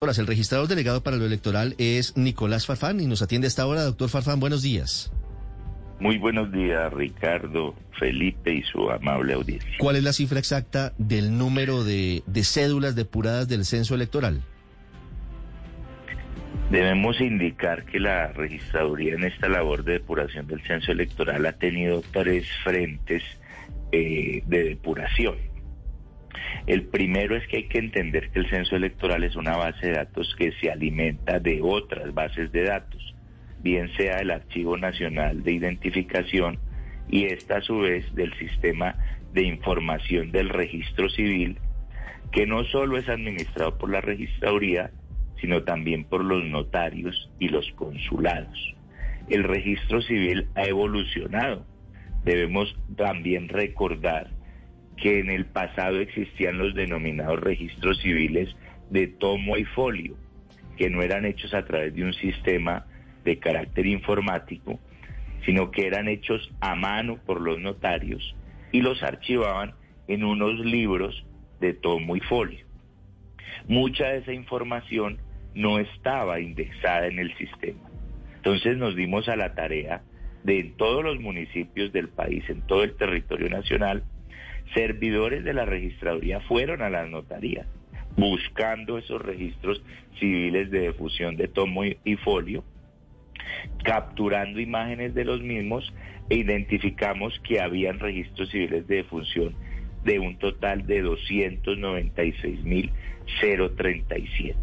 El registrador delegado para lo electoral es Nicolás Farfán y nos atiende a esta hora. Doctor Farfán, buenos días. Muy buenos días, Ricardo, Felipe y su amable audiencia. ¿Cuál es la cifra exacta del número de, de cédulas depuradas del censo electoral? Debemos indicar que la registraduría en esta labor de depuración del censo electoral ha tenido tres frentes eh, de depuración. El primero es que hay que entender que el censo electoral es una base de datos que se alimenta de otras bases de datos, bien sea el Archivo Nacional de Identificación y esta a su vez del Sistema de Información del Registro Civil, que no solo es administrado por la registraduría, sino también por los notarios y los consulados. El registro civil ha evolucionado. Debemos también recordar que en el pasado existían los denominados registros civiles de tomo y folio, que no eran hechos a través de un sistema de carácter informático, sino que eran hechos a mano por los notarios y los archivaban en unos libros de tomo y folio. Mucha de esa información no estaba indexada en el sistema. Entonces nos dimos a la tarea de en todos los municipios del país, en todo el territorio nacional, servidores de la registraduría fueron a las notarías buscando esos registros civiles de difusión de tomo y, folio, capturando imágenes de los mismos e identificamos que habían registros civiles de defunción de un total de 296.037.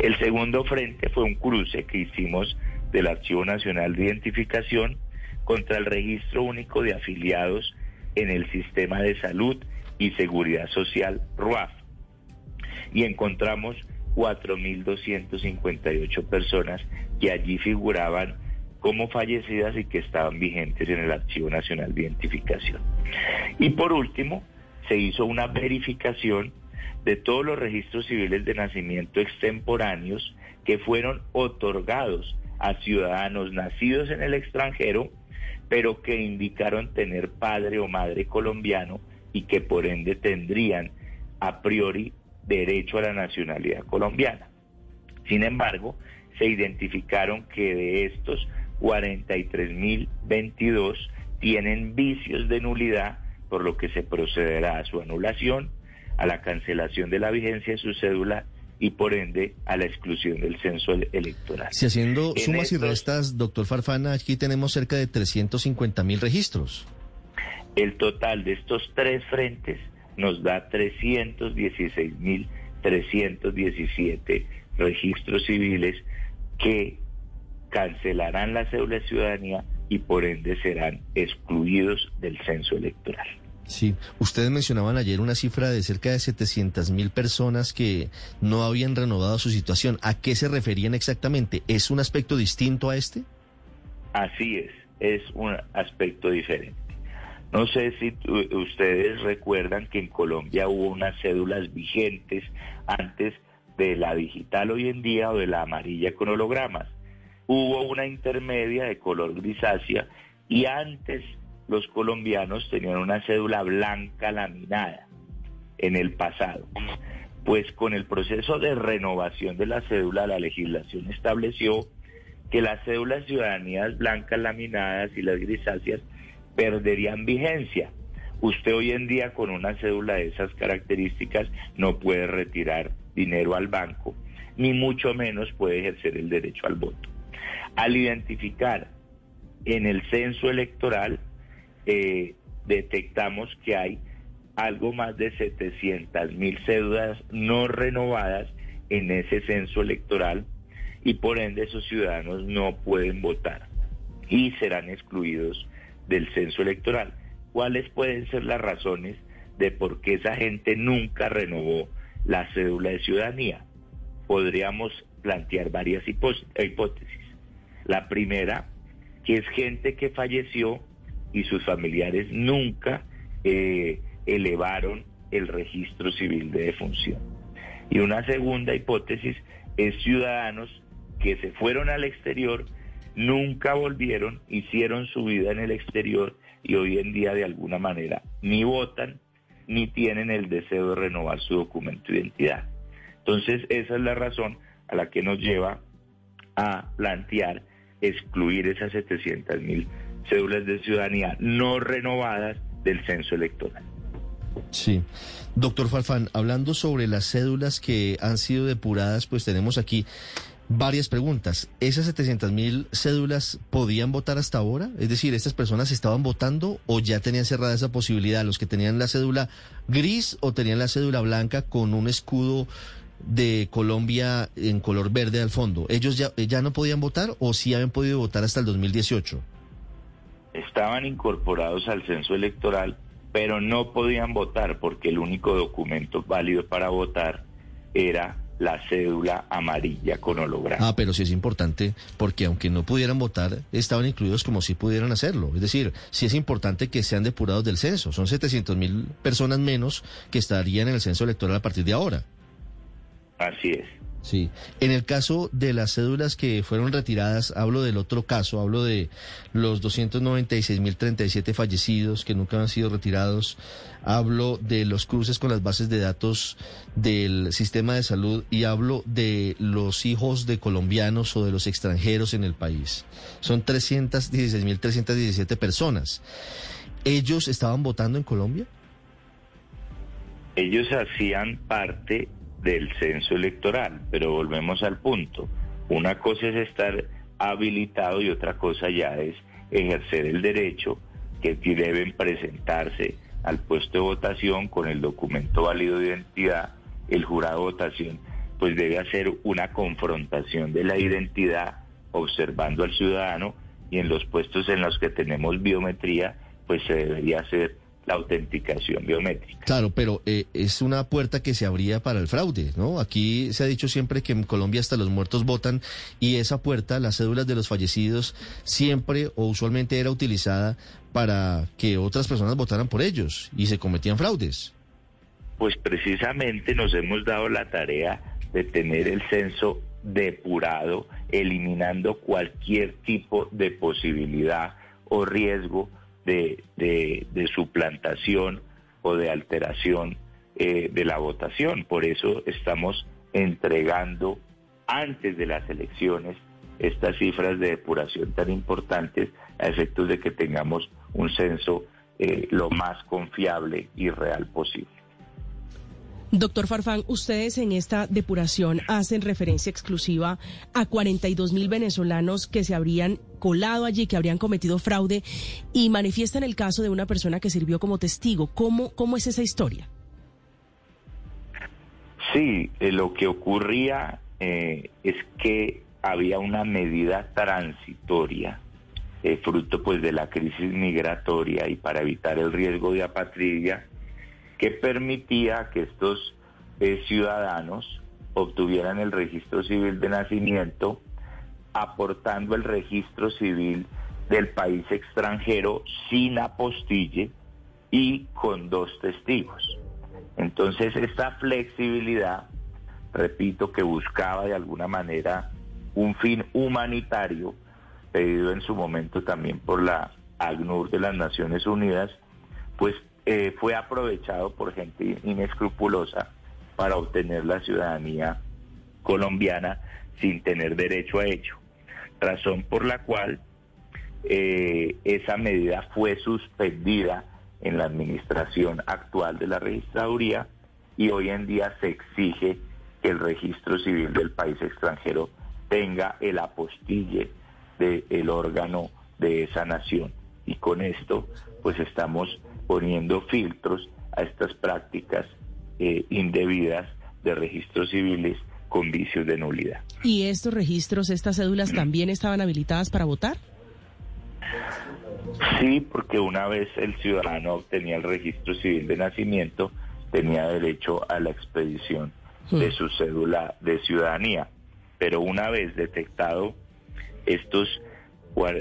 El segundo frente fue un cruce que hicimos del Archivo Nacional de Identificación contra el Registro Único de Afiliados en el Sistema de Salud y Seguridad Social, RUAF. Y encontramos 4.258 personas que allí figuraban como fallecidas y que estaban vigentes en el Archivo Nacional de Identificación. Y por último, se hizo una verificación de todos los registros civiles de nacimiento extemporáneos que fueron otorgados a ciudadanos nacidos en el extranjero pero que indicaron tener padre o madre colombiano y que por ende tendrían a priori derecho a la nacionalidad colombiana. Sin embargo, se identificaron que de estos 43.022 tienen vicios de nulidad, por lo que se procederá a su anulación, a la cancelación de la vigencia de su cédula y por ende a la exclusión del censo electoral. Si haciendo sumas y restas, doctor Farfana, aquí tenemos cerca de 350 mil registros. El total de estos tres frentes nos da 316 mil 317 registros civiles que cancelarán la cédula de ciudadanía y por ende serán excluidos del censo electoral. Sí, ustedes mencionaban ayer una cifra de cerca de 700 mil personas que no habían renovado su situación. ¿A qué se referían exactamente? ¿Es un aspecto distinto a este? Así es, es un aspecto diferente. No sé si ustedes recuerdan que en Colombia hubo unas cédulas vigentes antes de la digital hoy en día o de la amarilla con hologramas. Hubo una intermedia de color grisácea y antes los colombianos tenían una cédula blanca laminada en el pasado. Pues con el proceso de renovación de la cédula, la legislación estableció que las cédulas ciudadanías blancas laminadas y las grisáceas perderían vigencia. Usted hoy en día con una cédula de esas características no puede retirar dinero al banco, ni mucho menos puede ejercer el derecho al voto. Al identificar en el censo electoral eh, detectamos que hay algo más de 700 mil cédulas no renovadas en ese censo electoral y por ende esos ciudadanos no pueden votar y serán excluidos del censo electoral. ¿Cuáles pueden ser las razones de por qué esa gente nunca renovó la cédula de ciudadanía? Podríamos plantear varias hipótesis. La primera, que es gente que falleció y sus familiares nunca eh, elevaron el registro civil de defunción. Y una segunda hipótesis es ciudadanos que se fueron al exterior, nunca volvieron, hicieron su vida en el exterior y hoy en día de alguna manera ni votan ni tienen el deseo de renovar su documento de identidad. Entonces, esa es la razón a la que nos lleva a plantear excluir esas 700 mil cédulas de ciudadanía no renovadas del censo electoral. Sí. Doctor Falfán, hablando sobre las cédulas que han sido depuradas, pues tenemos aquí varias preguntas. ¿Esas 700 mil cédulas podían votar hasta ahora? Es decir, ¿estas personas estaban votando o ya tenían cerrada esa posibilidad? ¿Los que tenían la cédula gris o tenían la cédula blanca con un escudo de Colombia en color verde al fondo? ¿Ellos ya, ya no podían votar o sí habían podido votar hasta el 2018? Estaban incorporados al censo electoral, pero no podían votar porque el único documento válido para votar era la cédula amarilla con holograma. Ah, pero sí es importante porque aunque no pudieran votar, estaban incluidos como si pudieran hacerlo. Es decir, sí es importante que sean depurados del censo. Son 700 mil personas menos que estarían en el censo electoral a partir de ahora. Así es. Sí. En el caso de las cédulas que fueron retiradas, hablo del otro caso, hablo de los 296.037 fallecidos que nunca han sido retirados, hablo de los cruces con las bases de datos del sistema de salud y hablo de los hijos de colombianos o de los extranjeros en el país. Son 316.317 personas. ¿Ellos estaban votando en Colombia? Ellos hacían parte del censo electoral, pero volvemos al punto. Una cosa es estar habilitado y otra cosa ya es ejercer el derecho que deben presentarse al puesto de votación con el documento válido de identidad. El jurado de votación pues debe hacer una confrontación de la identidad observando al ciudadano y en los puestos en los que tenemos biometría pues se debería hacer la autenticación biométrica. Claro, pero eh, es una puerta que se abría para el fraude, ¿no? Aquí se ha dicho siempre que en Colombia hasta los muertos votan y esa puerta, las cédulas de los fallecidos, siempre o usualmente era utilizada para que otras personas votaran por ellos y se cometían fraudes. Pues precisamente nos hemos dado la tarea de tener el censo depurado, eliminando cualquier tipo de posibilidad o riesgo de, de, suplantación o de alteración eh, de la votación. Por eso estamos entregando antes de las elecciones estas cifras de depuración tan importantes a efectos de que tengamos un censo eh, lo más confiable y real posible. Doctor Farfán, ustedes en esta depuración hacen referencia exclusiva a 42 mil venezolanos que se habrían colado allí, que habrían cometido fraude y manifiestan el caso de una persona que sirvió como testigo. ¿Cómo, cómo es esa historia? Sí, eh, lo que ocurría eh, es que había una medida transitoria, eh, fruto pues de la crisis migratoria y para evitar el riesgo de apatridia, que permitía que estos eh, ciudadanos obtuvieran el registro civil de nacimiento aportando el registro civil del país extranjero sin apostille y con dos testigos. Entonces esta flexibilidad, repito, que buscaba de alguna manera un fin humanitario, pedido en su momento también por la ACNUR de las Naciones Unidas, pues eh, fue aprovechado por gente inescrupulosa para obtener la ciudadanía colombiana sin tener derecho a ello. Razón por la cual eh, esa medida fue suspendida en la administración actual de la registraduría y hoy en día se exige que el registro civil del país extranjero tenga el apostille del órgano de esa nación. Y con esto, pues estamos poniendo filtros a estas prácticas eh, indebidas de registros civiles con vicios de nulidad. ¿Y estos registros, estas cédulas también estaban habilitadas para votar? Sí, porque una vez el ciudadano obtenía el registro civil de nacimiento, tenía derecho a la expedición de hmm. su cédula de ciudadanía. Pero una vez detectado estos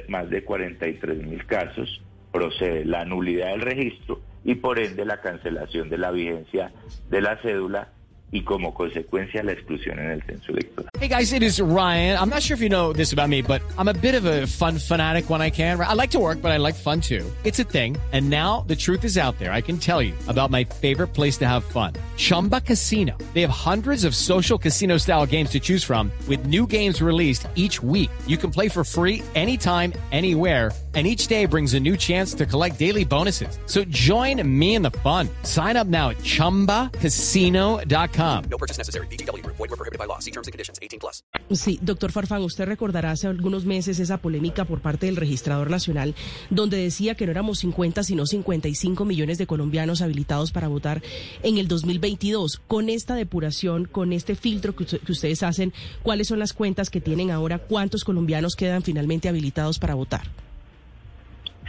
más de 43 mil casos, procede la nulidad del registro y por ende la cancelación de la vigencia de la cédula y como consecuencia la exclusión en el censo electoral. Hey guys, it is Ryan. I'm not sure if you know this about me, but I'm a bit of a fun fanatic when I can. I like to work, but I like fun too. It's a thing. And now the truth is out there. I can tell you about my favorite place to have fun. Chumba Casino. They have hundreds of social casino style games to choose from with new games released each week. You can play for free anytime, anywhere and each day brings a new chance to collect daily bonuses. So join me in the fun. Sign up now at ChumbaCasino.com. No purchase necessary. BGW. Void were prohibited by law. See terms and conditions. 18 plus. Sí, doctor Farfán, usted recordará hace algunos meses esa polémica por parte del registrador nacional donde decía que no éramos 50 sino 55 millones de colombianos habilitados para votar en el 2022. Con esta depuración, con este filtro que, que ustedes hacen, ¿cuáles son las cuentas que tienen ahora? ¿Cuántos colombianos quedan finalmente habilitados para votar?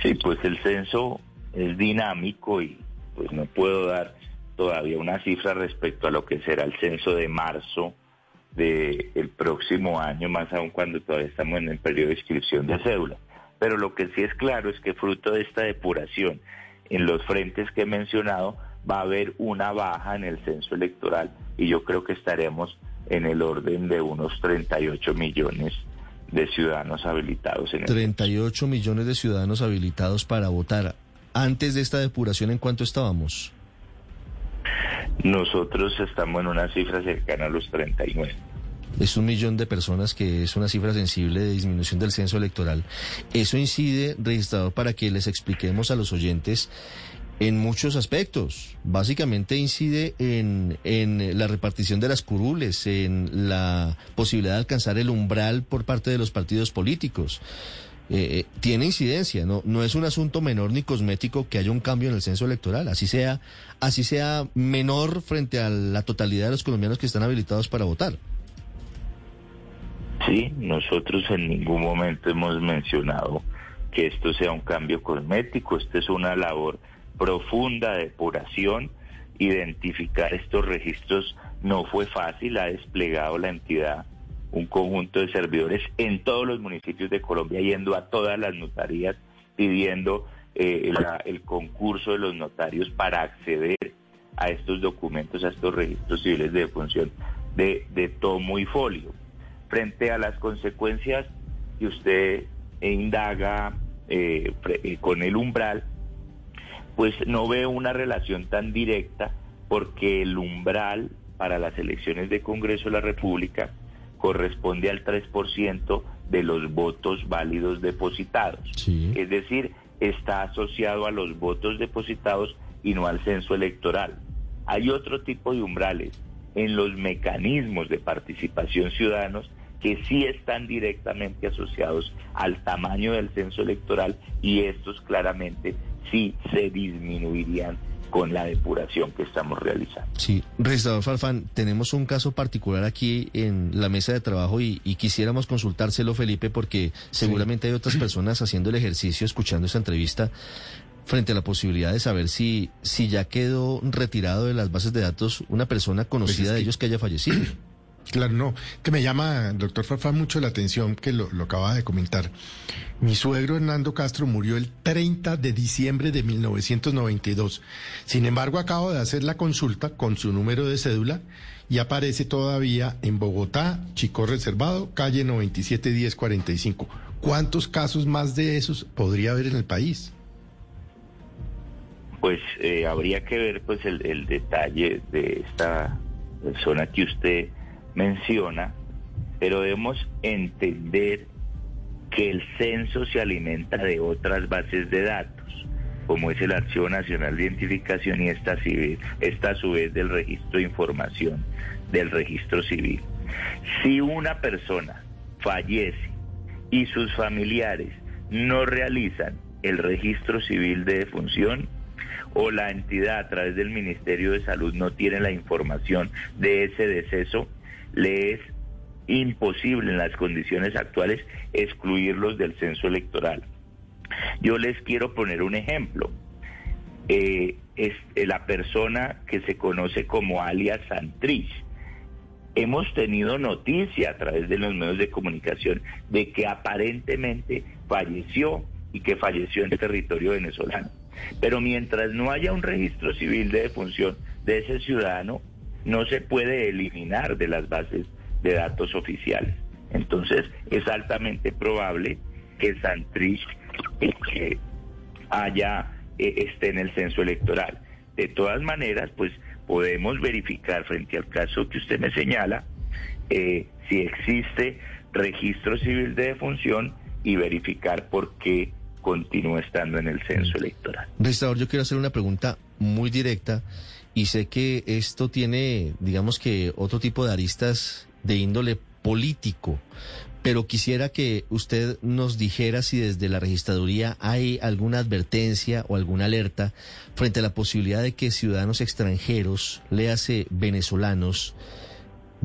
Sí, pues el censo es dinámico y pues no puedo dar todavía una cifra respecto a lo que será el censo de marzo del próximo año, más aún cuando todavía estamos en el periodo de inscripción de cédula. Pero lo que sí es claro es que fruto de esta depuración en los frentes que he mencionado va a haber una baja en el censo electoral y yo creo que estaremos en el orden de unos 38 millones de ciudadanos habilitados. En 38 millones de ciudadanos habilitados para votar. Antes de esta depuración, ¿en cuánto estábamos? Nosotros estamos en una cifra cercana a los 39. Es un millón de personas que es una cifra sensible de disminución del censo electoral. Eso incide, registrador, para que les expliquemos a los oyentes en muchos aspectos. Básicamente incide en, en, la repartición de las curules, en la posibilidad de alcanzar el umbral por parte de los partidos políticos. Eh, eh, tiene incidencia, no, no es un asunto menor ni cosmético que haya un cambio en el censo electoral, así sea, así sea menor frente a la totalidad de los colombianos que están habilitados para votar. Sí, nosotros en ningún momento hemos mencionado que esto sea un cambio cosmético, esta es una labor profunda depuración, identificar estos registros no fue fácil, ha desplegado la entidad un conjunto de servidores en todos los municipios de Colombia, yendo a todas las notarías, pidiendo eh, el concurso de los notarios para acceder a estos documentos, a estos registros civiles de función de, de tomo y folio. Frente a las consecuencias que usted indaga eh, eh, con el umbral, pues no veo una relación tan directa porque el umbral para las elecciones de Congreso de la República corresponde al 3% de los votos válidos depositados. Es decir, está asociado a los votos depositados y no al censo electoral. Hay otro tipo de umbrales en los mecanismos de participación ciudadanos que sí están directamente asociados al tamaño del censo electoral y estos claramente sí se disminuirían con la depuración que estamos realizando. Sí, registrador Farfán, tenemos un caso particular aquí en la mesa de trabajo y, quisiéramos consultárselo, Felipe, porque seguramente hay otras personas haciendo el ejercicio, escuchando esta entrevista, frente a la posibilidad de saber si, si ya quedó retirado de las bases de datos una persona conocida pues de ellos que haya fallecido. Claro, no, que me llama, doctor Farfán, mucho la atención que lo, acaba de comentar. Mi suegro Hernando Castro murió el 30 de diciembre de 1992. Sin embargo, acabo de hacer la consulta con su número de cédula y aparece todavía en Bogotá, Chico Reservado, calle 971045. ¿Cuántos casos más de esos podría haber en el país? Pues eh, habría que ver pues el, detalle de esta persona que usted menciona, pero debemos entender que el censo se alimenta de otras bases de datos, como es el Archivo Nacional de Identificación y esta, civil, esta a su vez del registro de información del registro civil. Si una persona fallece y sus familiares no realizan el registro civil de defunción, o la entidad a través del Ministerio de Salud no tiene la información de ese deceso, le es imposible en las condiciones actuales excluirlos del censo electoral. Yo les quiero poner un ejemplo. Eh, es eh, la persona que se conoce como alias Santrich. Hemos tenido noticia a través de los medios de comunicación de que aparentemente falleció y que falleció en territorio venezolano. Pero mientras no haya un registro civil de defunción de ese ciudadano, no se puede eliminar de las bases de datos oficiales. Entonces, es altamente probable que Santrich eh, haya eh, esté en el censo electoral. De todas maneras, pues podemos verificar frente al caso que usted me señala eh, si existe registro civil de defunción y verificar por qué continúa estando en el censo electoral. Registrador, yo quiero hacer una pregunta muy directa y sé que esto tiene, digamos que, otro tipo de aristas de índole político, pero quisiera que usted nos dijera si desde la registraduría hay alguna advertencia o alguna alerta frente a la posibilidad de que ciudadanos extranjeros, léase venezolanos,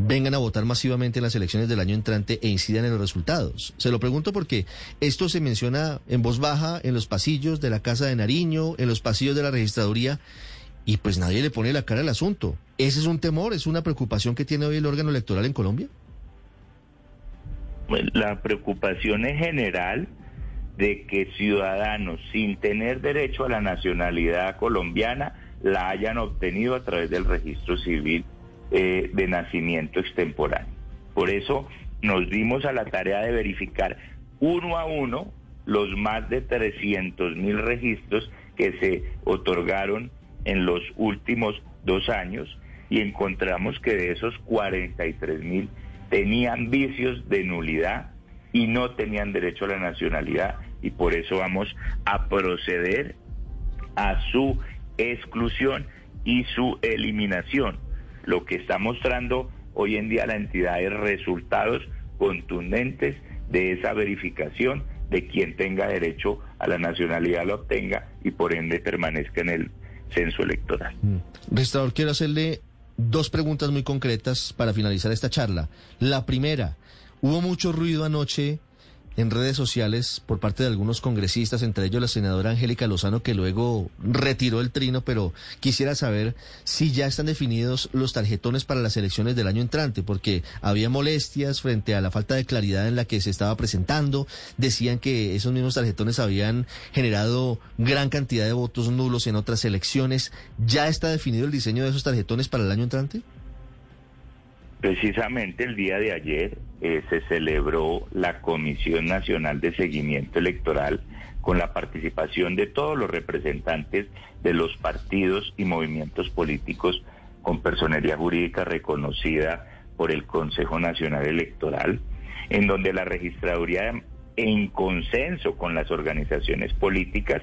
vengan a votar masivamente en las elecciones del año entrante e incidan en los resultados. Se lo pregunto porque esto se menciona en voz baja en los pasillos de la Casa de Nariño, en los pasillos de la registraduría, y pues nadie le pone la cara al asunto. ¿Ese es un temor, es una preocupación que tiene hoy el órgano electoral en Colombia? la preocupación es general de que ciudadanos sin tener derecho a la nacionalidad colombiana la hayan obtenido a través del registro civil eh, de nacimiento extemporáneo. Por eso nos dimos a la tarea de verificar uno a uno los más de 300 mil registros que se otorgaron en los últimos dos años y encontramos que de esos 43 mil tenían vicios de nulidad y no tenían derecho a la nacionalidad y por eso vamos a proceder a su exclusión y su eliminación. Lo que está mostrando hoy en día la entidad es resultados contundentes de esa verificación de quien tenga derecho a la nacionalidad lo obtenga y por ende permanezca en el censo electoral. Mm. Restaurador, quiero hacerle dos preguntas muy concretas para finalizar esta charla. La primera, hubo mucho ruido anoche en redes sociales por parte de algunos congresistas, entre ellos la senadora Angélica Lozano, que luego retiró el trino, pero quisiera saber si ya están definidos los tarjetones para las elecciones del año entrante, porque había molestias frente a la falta de claridad en la que se estaba presentando. Decían que esos mismos tarjetones habían generado gran cantidad de votos nulos en otras elecciones. ¿Ya está definido el diseño de esos tarjetones para el año entrante? Precisamente el día de ayer eh, se celebró la Comisión Nacional de Seguimiento Electoral con la participación de todos los representantes de los partidos y movimientos políticos con personería jurídica reconocida por el Consejo Nacional Electoral, en donde la registraduría, en consenso con las organizaciones políticas,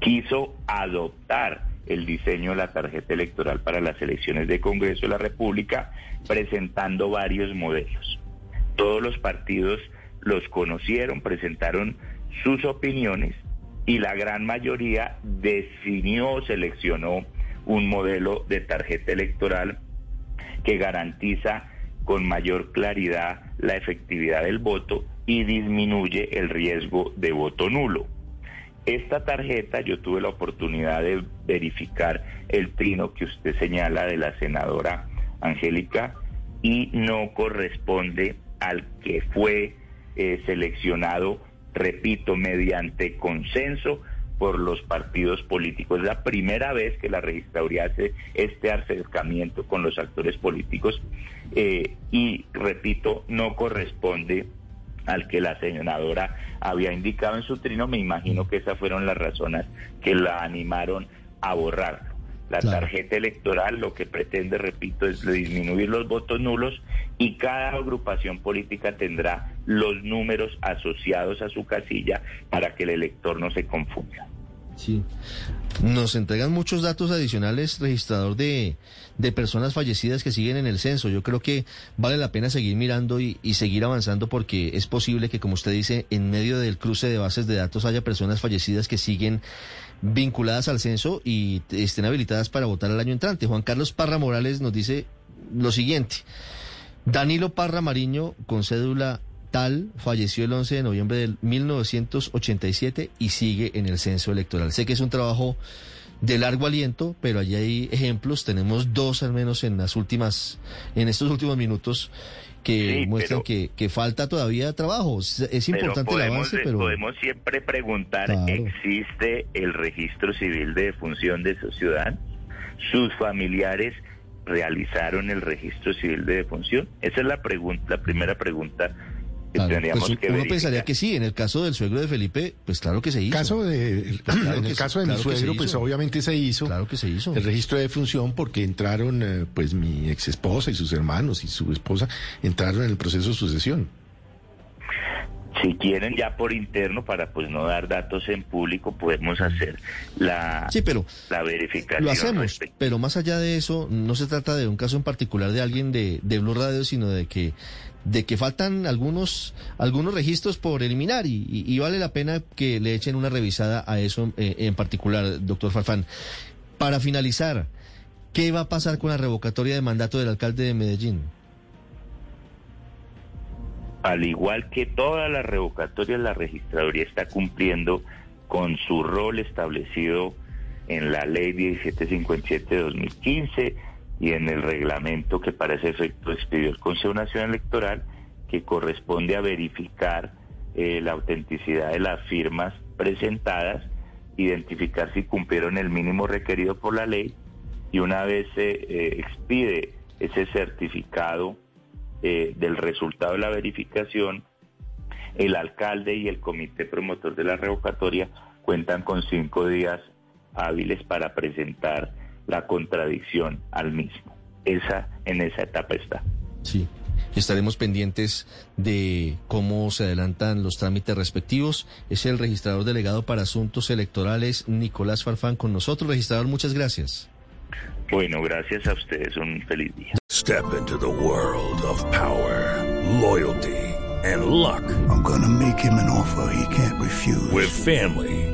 quiso adoptar el diseño de la tarjeta electoral para las elecciones de Congreso de la República, presentando varios modelos. Todos los partidos los conocieron, presentaron sus opiniones y la gran mayoría definió, seleccionó un modelo de tarjeta electoral que garantiza con mayor claridad la efectividad del voto y disminuye el riesgo de voto nulo. Esta tarjeta yo tuve la oportunidad de verificar el trino que usted señala de la senadora Angélica y no corresponde al que fue eh, seleccionado, repito, mediante consenso por los partidos políticos. Es la primera vez que la registraduría hace este acercamiento con los actores políticos eh, y, repito, no corresponde al que la senadora había indicado en su trino, me imagino que esas fueron las razones que la animaron a borrarlo. La tarjeta electoral lo que pretende, repito, es disminuir los votos nulos y cada agrupación política tendrá los números asociados a su casilla para que el elector no se confunda. Sí. Nos entregan muchos datos adicionales, registrador, de, de, personas fallecidas que siguen en el censo. Yo creo que vale la pena seguir mirando y, seguir avanzando porque es posible que, como usted dice, en medio del cruce de bases de datos haya personas fallecidas que siguen vinculadas al censo y estén habilitadas para votar el año entrante. Juan Carlos Parra Morales nos dice lo siguiente. Danilo Parra Mariño, con cédula Tal falleció el 11 de noviembre de 1987 y sigue en el censo electoral. Sé que es un trabajo de largo aliento, pero allí hay ejemplos, tenemos dos al menos en las últimas, en estos últimos minutos que muestran que, que, falta todavía trabajo. Es, importante el avance, pero... Podemos siempre preguntar, ¿existe el registro civil de defunción de esos ciudadanos? ¿Sus familiares realizaron el registro civil de defunción? Esa es la pregunta, la primera pregunta Claro, pues que uno verificar. pensaría que sí, en el caso del suegro de Felipe, pues claro que se hizo. Caso de, Claro en que el sí, caso de claro mi suegro, pues hizo. obviamente se hizo. Claro que se hizo. El registro de defunción porque entraron, eh, pues mi ex esposa y sus hermanos y su esposa entraron en el proceso de sucesión. Si quieren ya por interno, para pues no dar datos en público, podemos hacer la, Sí, pero la verificación. lo hacemos. Pero más allá de eso, no se trata de un caso en particular de alguien de, de Blue Radio, sino de que de que faltan algunos algunos registros por eliminar y, vale la pena que le echen una revisada a eso eh, en particular, doctor Farfán. Para finalizar, ¿qué va a pasar con la revocatoria de mandato del alcalde de Medellín? al igual que todas las revocatorias, la registraduría está cumpliendo con su rol establecido en la ley 1757 de 2015 y en el reglamento que para ese efecto expidió el Consejo Nacional Electoral, que corresponde a verificar eh, la autenticidad de las firmas presentadas, identificar si cumplieron el mínimo requerido por la ley y una vez se eh, expide ese certificado eh, del resultado de la verificación, el alcalde y el comité promotor de la revocatoria cuentan con cinco días hábiles para presentar la contradicción al mismo. Esa en esa etapa está. Sí. Estaremos pendientes de cómo se adelantan los trámites respectivos. Es el registrador delegado para asuntos electorales, Nicolás Farfán, con nosotros. Registrador, muchas gracias. Bueno, gracias a ustedes. Un feliz día. Step into the world of power, loyalty, and luck. I'm gonna make him an offer he can't refuse. With family,